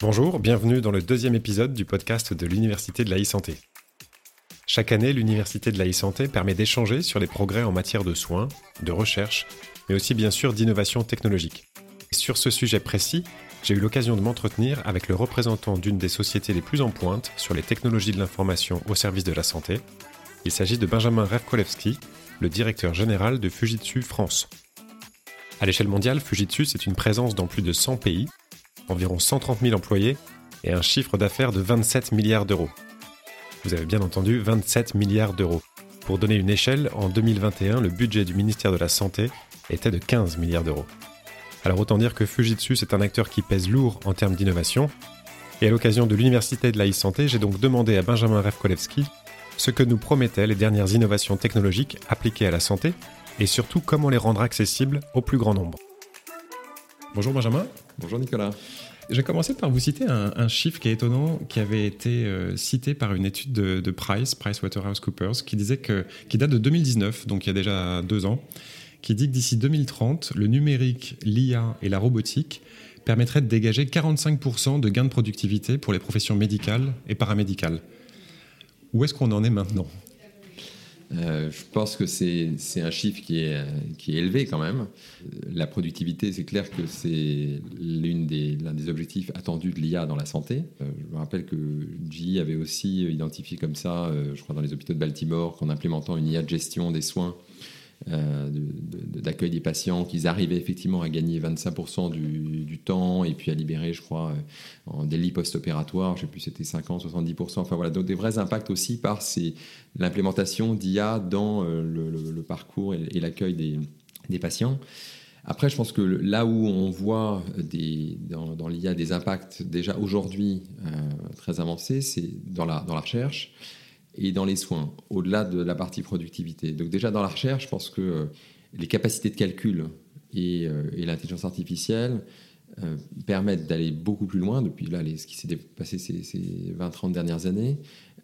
Bonjour, bienvenue dans le deuxième épisode du podcast de l'Université de la e-santé. Chaque année, l'Université de la e-santé permet d'échanger sur les progrès en matière de soins, de recherche, mais aussi bien sûr d'innovation technologique. sur ce sujet précis, j'ai eu l'occasion de m'entretenir avec le représentant d'une des sociétés les plus en pointe sur les technologies de l'information au service de la santé. Il s'agit de Benjamin Revkolevski, le directeur général de Fujitsu France. À l'échelle mondiale, Fujitsu c'est une présence dans plus de 100 pays environ 130 000 employés et un chiffre d'affaires de 27 milliards d'euros. Vous avez bien entendu 27 milliards d'euros. Pour donner une échelle, en 2021, le budget du ministère de la Santé était de 15 milliards d'euros. Alors autant dire que Fujitsu est un acteur qui pèse lourd en termes d'innovation. Et à l'occasion de l'Université de la e-santé, j'ai donc demandé à Benjamin Revkolevski ce que nous promettaient les dernières innovations technologiques appliquées à la santé et surtout comment les rendre accessibles au plus grand nombre. Bonjour Benjamin. Bonjour Nicolas. Je vais commencer par vous citer un, chiffre qui est étonnant, qui avait été euh, cité par une étude de, de Price, PricewaterhouseCoopers, qui disait que, qui date de 2019, donc il y a déjà deux ans, qui dit que d'ici 2030, le numérique, l'IA et la robotique permettraient de dégager 45% de gains de productivité pour les professions médicales et paramédicales. Où est-ce qu'on en est maintenant? Euh, je pense que c'est un chiffre qui est, élevé quand même. La productivité, c'est clair que c'est l'un des, des objectifs attendus de l'IA dans la santé. Euh, je me rappelle que GE avait aussi identifié comme ça, euh, je crois dans les hôpitaux de Baltimore, qu'en implémentant une IA de gestion des soins, euh, d'accueil des patients, qu'ils arrivaient effectivement à gagner 25% du, temps et puis à libérer, je crois, euh, en délit post-opératoire, je ne sais plus, c'était 50, 70%. Enfin voilà, donc des vrais impacts aussi par l'implémentation d'IA dans euh, le, parcours et, l'accueil des, patients. Après, je pense que là où on voit des, dans, l'IA des impacts déjà aujourd'hui très avancés, c'est dans la, dans la recherche et dans les soins, au-delà de la partie productivité. Donc déjà dans la recherche, je pense que euh, les capacités de calcul et, euh, l'intelligence artificielle euh, permettent d'aller beaucoup plus loin depuis là ce qui s'est passé ces, ces 20-30 dernières années.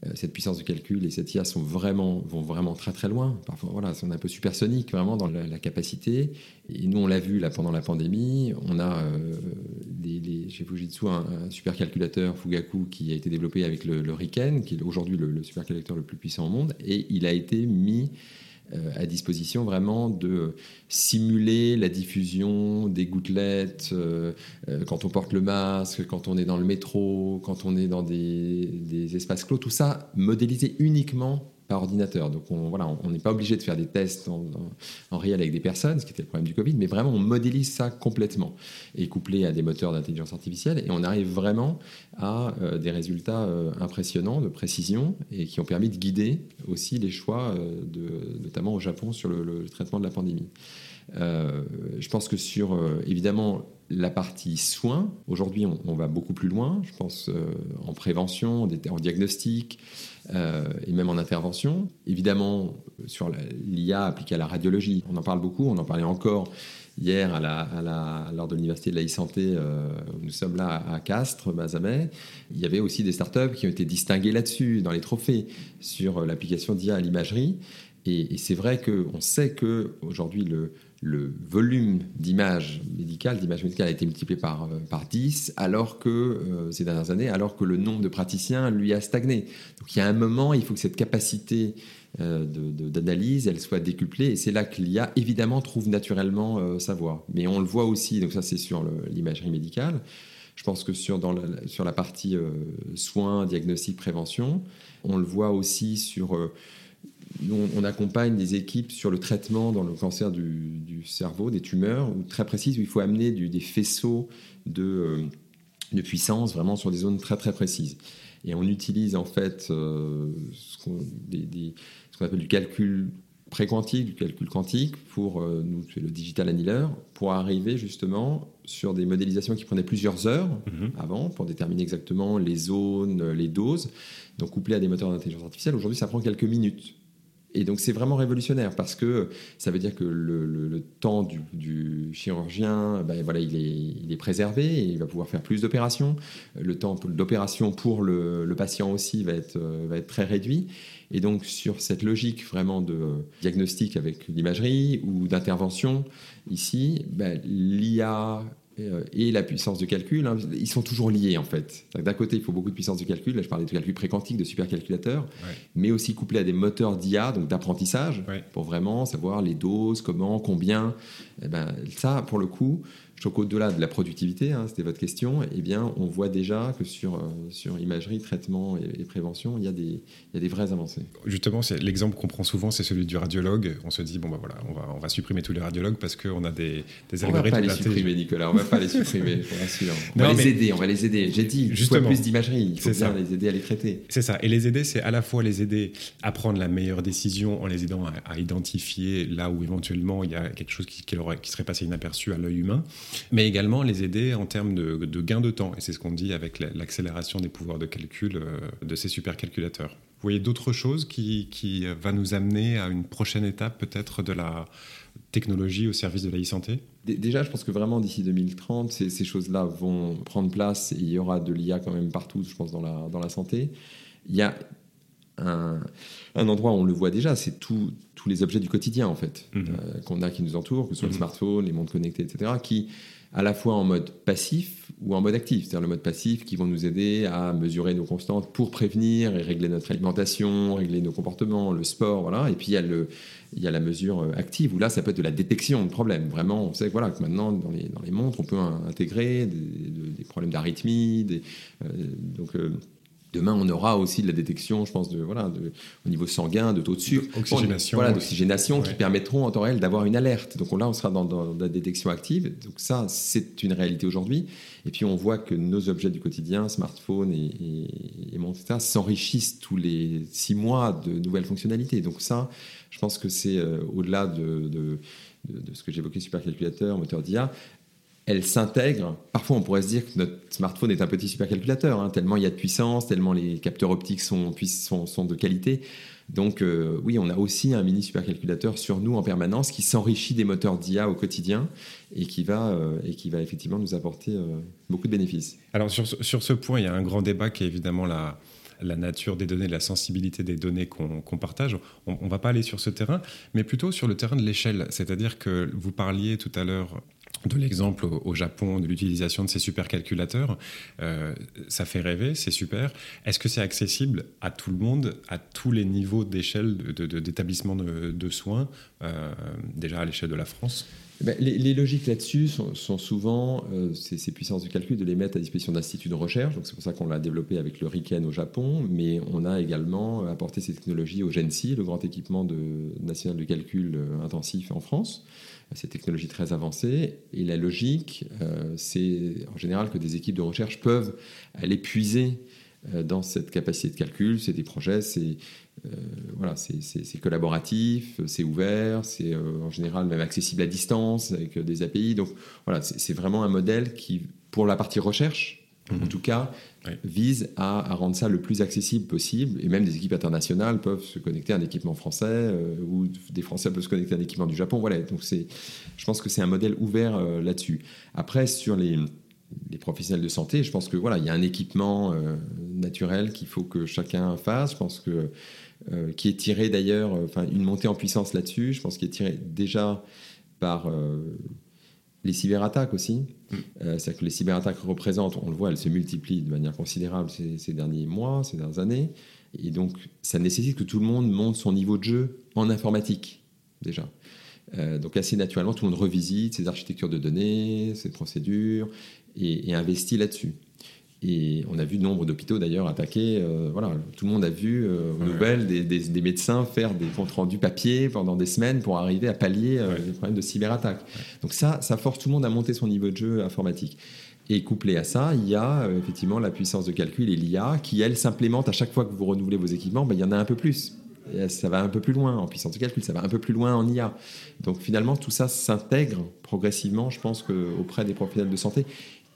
Euh, cette puissance de calcul et cette IA sont vraiment, vont vraiment très très loin. Parfois, voilà, on est un peu supersonique vraiment dans la, capacité. Et nous, on l'a vu là pendant la pandémie. On a des, chez Fujitsu un, un supercalculateur Fugaku qui a été développé avec le, le Riken, qui est aujourd'hui le, le supercalculateur le plus puissant au monde, et il a été mis euh, à disposition vraiment de simuler la diffusion des gouttelettes euh, euh, quand on porte le masque, quand on est dans le métro, quand on est dans des, des espaces clos, tout ça modélisé uniquement par ordinateur. Donc on voilà, on n'est pas obligé de faire des tests en, réel avec des personnes, ce qui était le problème du Covid, mais vraiment on modélise ça complètement et couplé à des moteurs d'intelligence artificielle et on arrive vraiment à euh, des résultats euh, impressionnants de précision et qui ont permis de guider aussi les choix, euh, notamment au Japon, sur le, traitement de la pandémie. je pense que sur évidemment la partie soins, aujourd'hui on, va beaucoup plus loin, je pense en prévention, en diagnostic, euh, et même en intervention. Évidemment, sur l'IA appliquée à la radiologie, on en parle beaucoup, on en parlait encore hier à la, lors de l'université de la e-santé, euh, nous sommes là à Castres, Mazamet, il y avait aussi des startups qui ont été distinguées là-dessus, dans les trophées, sur l'application d'IA à l'imagerie. Et, et c'est vrai qu'on sait qu'aujourd'hui, le, le volume d'images médicales, d'images médicales a été multiplié par, euh, par 10, alors que euh, ces dernières années, alors que le nombre de praticiens, lui, a stagné. Donc il y a un moment, il faut que cette capacité euh, d'analyse, elle soit décuplée, et c'est là que l'IA, évidemment, trouve naturellement sa voie. Mais on le voit aussi, donc ça c'est sur l'imagerie médicale, je pense que sur, dans la, sur la partie soins, diagnostic, prévention, on le voit aussi sur on, accompagne des équipes sur le traitement dans le cancer du, cerveau, des tumeurs, ou très précises, où il faut amener des faisceaux euh, de, puissance vraiment sur des zones très très précises. Et on utilise en fait euh, ce qu'on appelle du calcul pré-quantique, du calcul quantique, pour euh, nous, c'est le digital annealer, pour arriver justement sur des modélisations qui prenaient plusieurs heures mm-hmm. avant, pour déterminer exactement les zones, les doses, donc couplé à des moteurs d'intelligence artificielle. Aujourd'hui, ça prend quelques minutes. Et donc c'est vraiment révolutionnaire parce que ça veut dire que le, temps du, chirurgien, ben voilà, il est, préservé et il va pouvoir faire plus d'opérations. Le temps d'opération pour le, patient aussi va être, très réduit. Et donc sur cette logique vraiment de diagnostic avec l'imagerie ou d'intervention, ici, ben, l'IA et la puissance de calcul, hein, ils sont toujours liés en fait. D'un côté, il faut beaucoup de puissance de calcul, là je parlais de calcul préquantique, de supercalculateurs, mais aussi couplé à des moteurs d'IA, donc d'apprentissage, pour vraiment savoir les doses, comment, combien. Et eh ben, ça, pour le coup, je trouve qu'au-delà de la productivité, hein, c'était votre question, eh bien, on voit déjà que sur, euh, sur imagerie, traitement et, prévention, il y, a des, il y a des vraies avancées. Justement, c'est, l'exemple qu'on prend souvent, c'est celui du radiologue. On se dit, bon, bah voilà, on va, on va supprimer tous les radiologues parce qu'on a des, des algorithmes. On va pas les supprimer, Nicolas, on va pas les supprimer. On va les aider, on va les aider. J'ai dit, justement, plus d'imagerie, il faut bien les aider à les traiter. C'est ça. Et les aider, c'est à la fois les aider à prendre la meilleure décision en les aidant à, identifier là où éventuellement il y a quelque chose qui, qui, qui serait passé inaperçu à l'œil humain, mais également les aider en termes de, gain de temps. Et c'est ce qu'on dit avec l'accélération des pouvoirs de calcul euh, de ces supercalculateurs. Vous voyez d'autres choses qui, qui va nous amener à une prochaine étape peut-être de la technologie au service de la e-santé? Déjà, je pense que vraiment d'ici 2030, ces, ces choses-là vont prendre place et il y aura de l'IA quand même partout, je pense, dans la, dans la santé. Il y a un, un endroit où on le voit déjà, c'est tous les objets du quotidien, en fait, mhm. euh, qu'on a qui nous entourent, que ce soit le mhm. smartphone, les montres connectées, etc., qui, à la fois en mode passif ou en mode actif. C'est-à-dire le mode passif qui vont nous aider à mesurer nos constantes pour prévenir et régler notre alimentation, régler nos comportements, le sport, voilà. Et puis il y a, le, il y a la mesure euh, active où là, ça peut être de la détection de problèmes. Vraiment, on sait que, voilà, que maintenant, dans les, dans les montres, on peut intégrer des, problèmes d'arythmie, euh, donc... Euh, Demain, on aura aussi de la détection, je pense, de, voilà, de, au niveau sanguin, de taux de sucre. Oxygénation. voilà, d'oxygénation qui permettront en temps réel d'avoir une alerte. Donc là, on sera dans, la détection active. Donc ça, c'est une réalité aujourd'hui. Et puis, on voit que nos objets du quotidien, smartphones et, et, etc., s'enrichissent tous les six mois de nouvelles fonctionnalités. Donc ça, je pense que c'est euh, au-delà de, de, de, ce que j'évoquais, supercalculateur, moteur d'IA, elle s'intègre. Parfois, on pourrait se dire que notre smartphone est un petit supercalculateur, hein, tellement il y a de puissance, tellement les capteurs optiques sont, de qualité. Donc, euh, oui, on a aussi un mini supercalculateur sur nous en permanence qui s'enrichit des moteurs d'IA au quotidien et qui va, euh, et qui va effectivement nous apporter euh, beaucoup de bénéfices. Alors, sur, sur, ce point, il y a un grand débat qui est évidemment la, la nature des données, la sensibilité des données qu'on partage. On ne va pas aller sur ce terrain, mais plutôt sur le terrain de l'échelle. C'est-à-dire que vous parliez tout à l'heure de l'exemple au Japon de l'utilisation de ces supercalculateurs. Euh, ça fait rêver, c'est super. Est-ce que c'est accessible à tout le monde, à tous les niveaux d'échelle d'établissement de, de, soins, euh, déjà à l'échelle de la France? Eh ben, les, logiques là-dessus sont, souvent euh, ces, puissances de calcul de les mettre à disposition d'instituts de recherche. C'est pour ça qu'on l'a développé avec le RIKEN au Japon, mais on a également apporté ces technologies au GENSI, le grand équipement de, national de calcul intensif en France ces technologies très avancées. Et la logique, euh, c'est en général que des équipes de recherche peuvent aller puiser euh, dans cette capacité de calcul. C'est des projets, c'est euh, voilà, c'est collaboratif, c'est ouvert, c'est en général même accessible à distance avec des API. Donc voilà, c'est vraiment un modèle qui, pour la partie recherche, en mhm. tout cas, vise à, rendre ça le plus accessible possible. Et même des équipes internationales peuvent se connecter à un équipement français euh, ou des Français peuvent se connecter à un équipement du Japon. Voilà, donc je pense que c'est un modèle ouvert euh, là-dessus. Après, sur les, professionnels de santé, je pense que voilà, il y a un équipement euh, naturel qu'il faut que chacun fasse. Je pense que qui est tiré d'ailleurs, enfin une montée en puissance là-dessus. Je pense qu'il est tiré déjà par les cyberattaques aussi. Mm. Euh, c'est-à-dire que les cyberattaques représentent, on le voit, elles se multiplient de manière considérable ces, derniers mois, ces dernières années. Et donc, ça nécessite que tout le monde monte son niveau de jeu en informatique, déjà. Euh, donc, assez naturellement, tout le monde revisite ses architectures de données, ses procédures, et investit là-dessus. Et on a vu nombre d'hôpitaux d'ailleurs attaqués. Euh, voilà, tout le monde a vu euh, aux nouvelles des, médecins faire des comptes rendus papier pendant des semaines pour arriver à pallier euh, les problèmes de cyberattaque. Donc ça, ça force tout le monde à monter son niveau de jeu informatique. Et couplé à ça, il y a effectivement la puissance de calcul et l'IA qui, elle, s'implémente à chaque fois que vous renouvelez vos équipements. Ben, il y en a un peu plus. Et ça va un peu plus loin en puissance de calcul, ça va un peu plus loin en IA. Donc finalement, tout ça s'intègre progressivement, je pense, auprès des professionnels de santé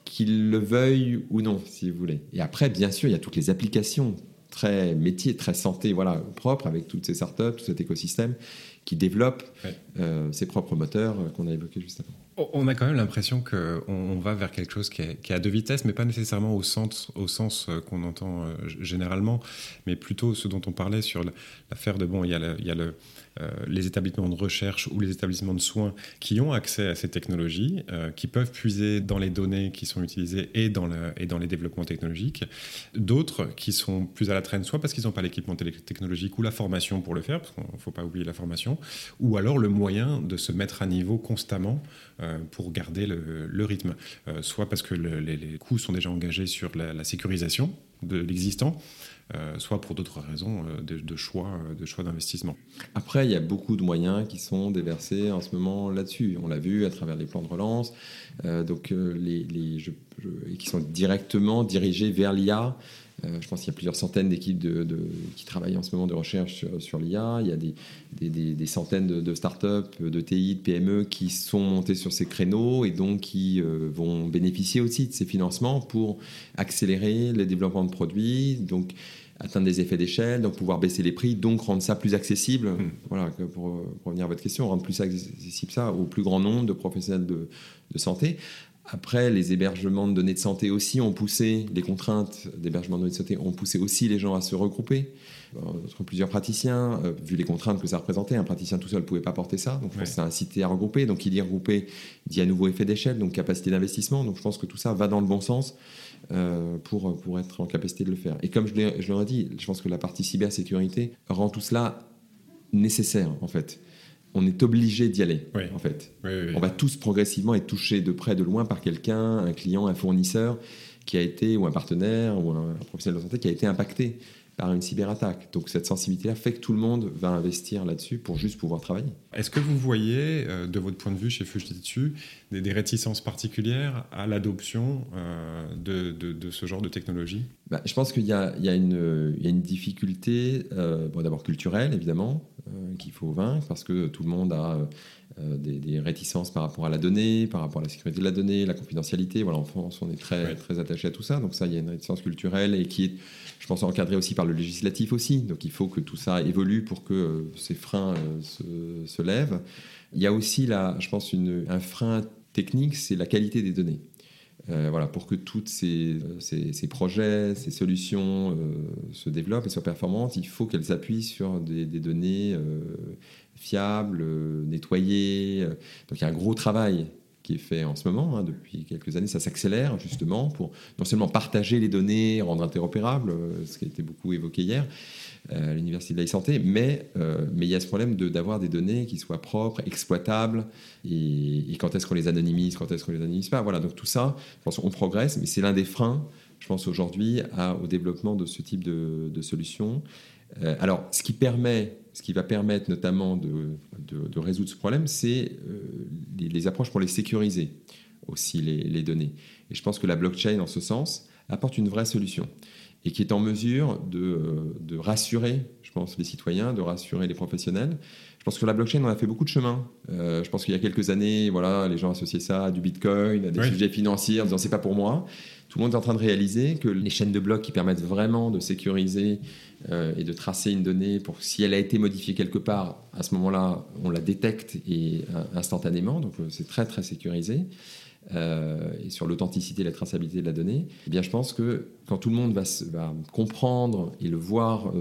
qu'ils le veuillent ou non, si vous voulez. Et après, bien sûr, il y a toutes les applications très métiers, très santé, voilà, propres, avec toutes ces startups, tout cet écosystème qui développe euh, ses propres moteurs euh, qu'on a évoqués juste avant. On a quand même l'impression qu'on va vers quelque chose qui est, à deux vitesses, mais pas nécessairement au, sens, au sens euh, qu'on entend euh, généralement, mais plutôt ce dont on parlait sur l'affaire de, bon, il y a, il y a le, les établissements de recherche ou les établissements de soins qui ont accès à ces technologies, euh, qui peuvent puiser dans les données qui sont utilisées et dans, les développements technologiques. D'autres qui sont plus à la traîne, soit parce qu'ils n'ont pas l'équipement technologique ou la formation pour le faire, parce qu'il ne faut pas oublier la formation, ou alors le moyen de se mettre à niveau constamment euh, pour garder le, rythme. soit parce que les, coûts sont déjà engagés sur la sécurisation de l'existant, euh, soit pour d'autres raisons euh, de, choix euh, de choix d'investissement. Après, il y a beaucoup de moyens qui sont déversés en ce moment là-dessus. On l'a vu à travers les plans de relance, donc les, qui sont directement dirigés vers l'IA. Je pense qu'il y a plusieurs centaines d'équipes de, qui travaillent en ce moment de recherche sur, l'IA. Il y a des, des, centaines de, de, startups, de TI, de PME qui sont montées sur ces créneaux et donc qui vont bénéficier aussi de ces financements pour accélérer le développement de produits. Donc, atteindre des effets d'échelle, donc pouvoir baisser les prix, donc rendre ça plus accessible. Hmm. Voilà, pour, revenir à votre question, rendre plus accessible ça au plus grand nombre de professionnels de, santé. Après, les hébergements de données de santé aussi ont poussé, les contraintes d'hébergement de données de santé ont poussé aussi les gens à se regrouper euh, entre plusieurs praticiens, euh, vu les contraintes que ça représentait. Un praticien tout seul ne pouvait pas porter ça, donc ça a incité à regrouper. Donc, il dit regrouper, dit à nouveau effet d'échelle, donc capacité d'investissement. Donc, je pense que tout ça va dans le bon sens. Euh, pour, pour être en capacité de le faire. Et comme je, je l'aurais dit, je pense que la partie cybersécurité rend tout cela nécessaire, en fait. On est obligé d'y aller, en fait. on va tous progressivement être touchés de près, de loin par quelqu'un, un client, un fournisseur qui a été, ou un partenaire, ou un professionnel de santé qui a été impacté par une cyberattaque. Donc cette sensibilité-là fait que tout le monde va investir là-dessus pour juste pouvoir travailler. Est-ce que vous voyez, euh, de votre point de vue chez Fujitsu, des, des réticences particulières à l'adoption euh, de, de, ce genre de technologie? Bah, Je pense qu'il y, y, y, a une difficulté, euh, bon, d'abord culturelle évidemment, qu'il faut vaincre parce que tout le monde a des, des, réticences par rapport à la donnée, par rapport à la sécurité de la donnée, la confidentialité. Voilà, en France, on est très, très attaché à tout ça. Donc ça, il y a une réticence culturelle et qui est je pense encadré aussi par le législatif aussi. Donc il faut que tout ça évolue pour que euh, ces freins euh, se, lèvent. Il y a aussi, là, je pense, une, un frein technique, c'est la qualité des données. Euh, voilà, pour que tous ces, ces, projets, ces solutions se développent et soient performantes, il faut qu'elles s'appuient sur des données fiables, nettoyées. Donc il y a un gros travail qui est fait en ce moment, hein, depuis quelques années. Ça s'accélère justement pour non seulement partager les données, rendre interopérables, euh, ce qui a été beaucoup évoqué hier euh, à l'Université de la santé, mais, euh, mais il y a ce problème d'avoir des données qui soient propres, exploitables, et, quand est-ce qu'on les anonymise, quand est-ce qu'on les anonymise pas. Voilà, donc tout ça, je pense qu'on progresse, mais c'est l'un des freins, je pense aujourd'hui, au développement de ce type de, de solutions. alors, ce qui permet ce qui va permettre notamment de, de, résoudre ce problème, c'est les, approches pour les sécuriser aussi, les, données. Et je pense que la blockchain, en ce sens, apporte une vraie solution et qui est en mesure de, euh, de, rassurer, je pense, les citoyens, de rassurer les professionnels. Je pense que la blockchain, on a fait beaucoup de chemin. Euh, je pense qu'il y a quelques années, voilà, les gens associaient ça à du bitcoin, à des sujets financiers, en disant c'est pas pour moi. Tout le monde est en train de réaliser que les chaînes de blocs qui permettent vraiment de sécuriser euh, et de tracer une donnée pour si elle a été modifiée quelque part, à ce moment-là, on la détecte et euh, instantanément, donc euh, c'est très très sécurisé. Et sur l'authenticité et la traçabilité de la donnée, eh bien, je pense que quand tout le monde va, comprendre et le voir,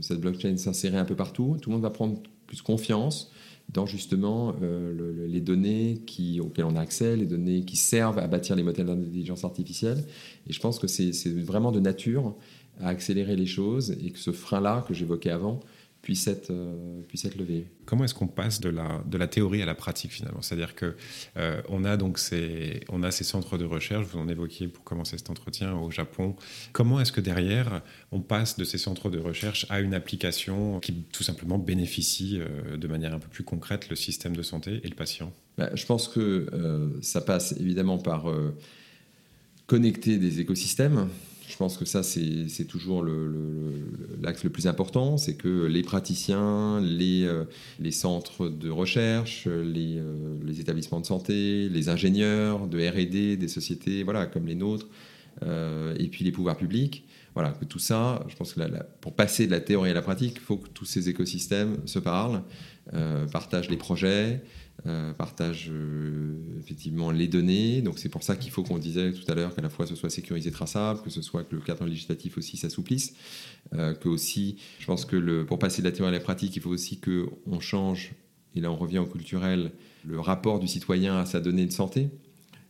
cette blockchain s'insérer un peu partout, tout le monde va prendre plus confiance dans justement les données auxquelles on a accès, les données qui servent à bâtir les modèles d'intelligence artificielle. Et je pense que c'est vraiment de nature à accélérer les choses et que ce frein-là que j'évoquais avant puisse être, euh, puisse être levé. Comment est-ce qu'on passe de la, de la théorie à la pratique finalement? C'est-à-dire que euh, on a donc ces, on a ces centres de recherche, vous en évoquiez pour commencer cet entretien au Japon. Comment est-ce que derrière on passe de ces centres de recherche à une application qui tout simplement bénéficie euh, de manière un peu plus concrète le système de santé et le patient? Bah, Je pense que ça passe évidemment par connecter des écosystèmes. Je pense que ça, c'est toujours l'axe le, plus important, c'est que les praticiens, les, euh, les, centres de recherche, les, euh, les, établissements de santé, les ingénieurs de R&D, des sociétés voilà, comme les nôtres, euh, et puis les pouvoirs publics, voilà, que tout ça, je pense que pour passer de la théorie à la pratique, il faut que tous ces écosystèmes se parlent, partagent les projets, euh, partagent euh, effectivement les données. Donc c'est pour ça qu'il faut qu'on disait tout à l'heure qu'à la fois ce soit sécurisé, traçable, que ce soit que le cadre législatif aussi s'assouplisse, que aussi, je pense que pour passer de la théorie à la pratique, il faut aussi qu'on change, et là on revient au culturel, le rapport du citoyen à sa donnée de santé.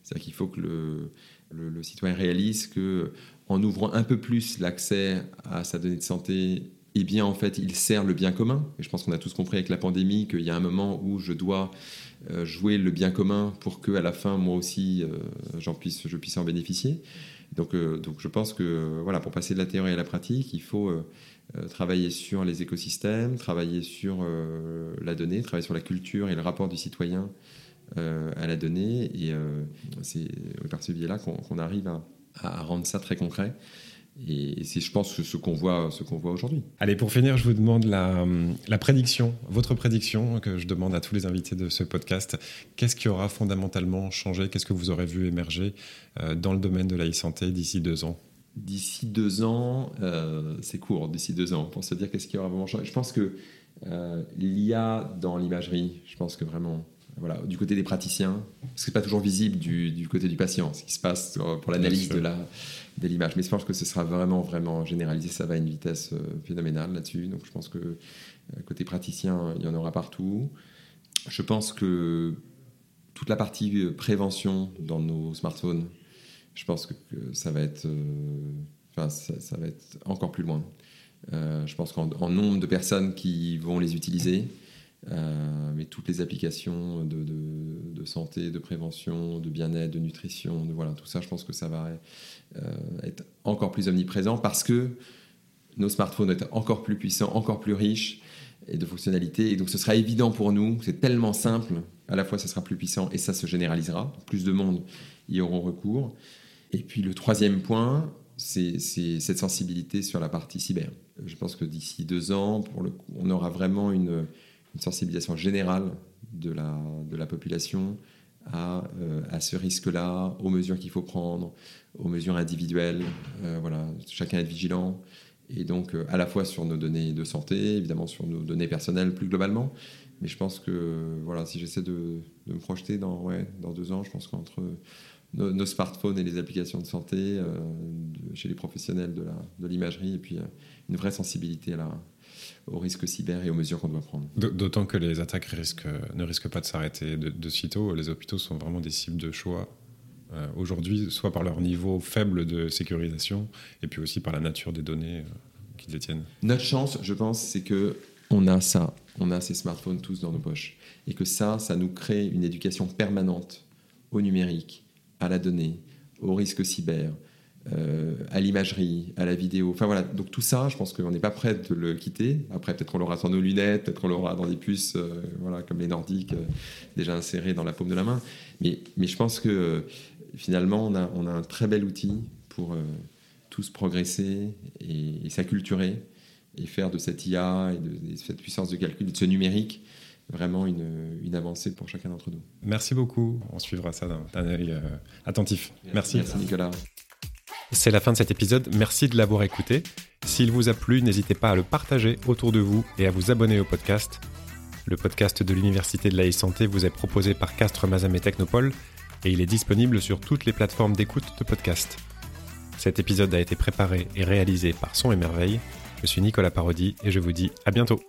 C'est-à-dire qu'il faut que le, le, citoyen réalise que en ouvrant un peu plus l'accès à sa donnée de santé, eh bien en fait il sert le bien commun. Et je pense qu'on a tous compris avec la pandémie qu'il y a un moment où je dois euh, jouer le bien commun pour que à la fin moi aussi euh, j'en puisse, je puisse en bénéficier. Donc, euh, donc je pense que voilà pour passer de la théorie à la pratique, il faut travailler sur les écosystèmes, travailler sur la donnée, travailler sur la culture et le rapport du citoyen à la donnée. Et c'est par ce biais-là qu'on arrive à, à, rendre ça très concret. Et c'est, je pense, ce qu'on voit, ce qu'on voit aujourd'hui. Allez, pour finir, je vous demande la, la, prédiction, votre prédiction que je demande à tous les invités de ce podcast. Qu'est-ce qui aura fondamentalement changé? Qu'est-ce que vous aurez vu émerger euh, dans le domaine de la e-santé d'ici deux ans? D'ici deux ans, euh, c'est court, d'ici deux ans, pour se dire qu'est-ce qui aura vraiment changé. Je pense que euh, l'IA dans l'imagerie, je pense que vraiment voilà, du côté des praticiens, parce que ce n'est pas toujours visible du, côté du patient, ce qui se passe pour l'analyse de l'image. Mais je pense que ce sera vraiment, vraiment généralisé. Ça va à une vitesse euh, phénoménale là-dessus. Donc je pense que euh, côté praticien, il y en aura partout. Je pense que toute la partie euh, prévention dans nos smartphones, je pense que, ça va être, enfin, ça, va être encore plus loin. je pense qu'en nombre de personnes qui vont les utiliser, euh, mais toutes les applications de, santé, de prévention, de bien-être, de nutrition, de, voilà, tout ça, je pense que ça va euh, être encore plus omniprésent parce que nos smartphones vont être encore plus puissants, encore plus riches et de fonctionnalités. Et donc ce sera évident pour nous, c'est tellement simple, à la fois ça sera plus puissant et ça se généralisera, plus de monde y auront recours. Et puis le troisième point, c'est cette sensibilité sur la partie cyber. Je pense que d'ici deux ans, pour le on aura vraiment une une sensibilisation générale de la, de la population à, euh, à ce risque-là, aux mesures qu'il faut prendre, aux mesures individuelles. Euh, voilà, chacun est vigilant. Et donc, euh, à la fois sur nos données de santé, évidemment sur nos données personnelles plus globalement. Mais je pense que, voilà, si j'essaie de, de, me projeter dans, ouais, dans deux ans, je pense qu'entre nos, smartphones et les applications de santé, chez les professionnels de l'imagerie, de et puis une vraie sensibilité à la, aux risques cyber et aux mesures qu'on doit prendre. D'autant que les attaques risquent, ne risquent pas de s'arrêter de, de, sitôt. Les hôpitaux sont vraiment des cibles de choix euh, aujourd'hui, soit par leur niveau faible de sécurisation, et puis aussi par la nature des données euh, qu'ils détiennent. Notre chance, je pense, c'est que on a ça, on a ces smartphones tous dans nos poches, et que ça, ça nous crée une éducation permanente au numérique, à la donnée, aux risques cyber, euh, à l'imagerie, à la vidéo. Enfin voilà, donc tout ça, je pense qu'on n'est pas prêt de le quitter. Après, peut-être qu'on l'aura sur nos lunettes, peut-être qu'on l'aura dans des puces, euh, voilà, comme les nordiques, euh, déjà insérées dans la paume de la main. Mais, mais je pense que finalement, on a, on a, un très bel outil pour tous progresser et, s'acculturer et faire de cette IA et de, cette puissance de calcul, de ce numérique, vraiment une, une, avancée pour chacun d'entre nous. Merci beaucoup. On suivra ça d'un œil attentif. Merci. Merci Nicolas. C'est la fin de cet épisode, merci de l'avoir écouté. S'il vous a plu, n'hésitez pas à le partager autour de vous et à vous abonner au podcast. Le podcast de l'Université de la e-santé vous est proposé par Castres Mazam et Technopole et il est disponible sur toutes les plateformes d'écoute de podcast. Cet épisode a été préparé et réalisé par Son et Merveille. Je suis Nicolas Parodi et je vous dis à bientôt.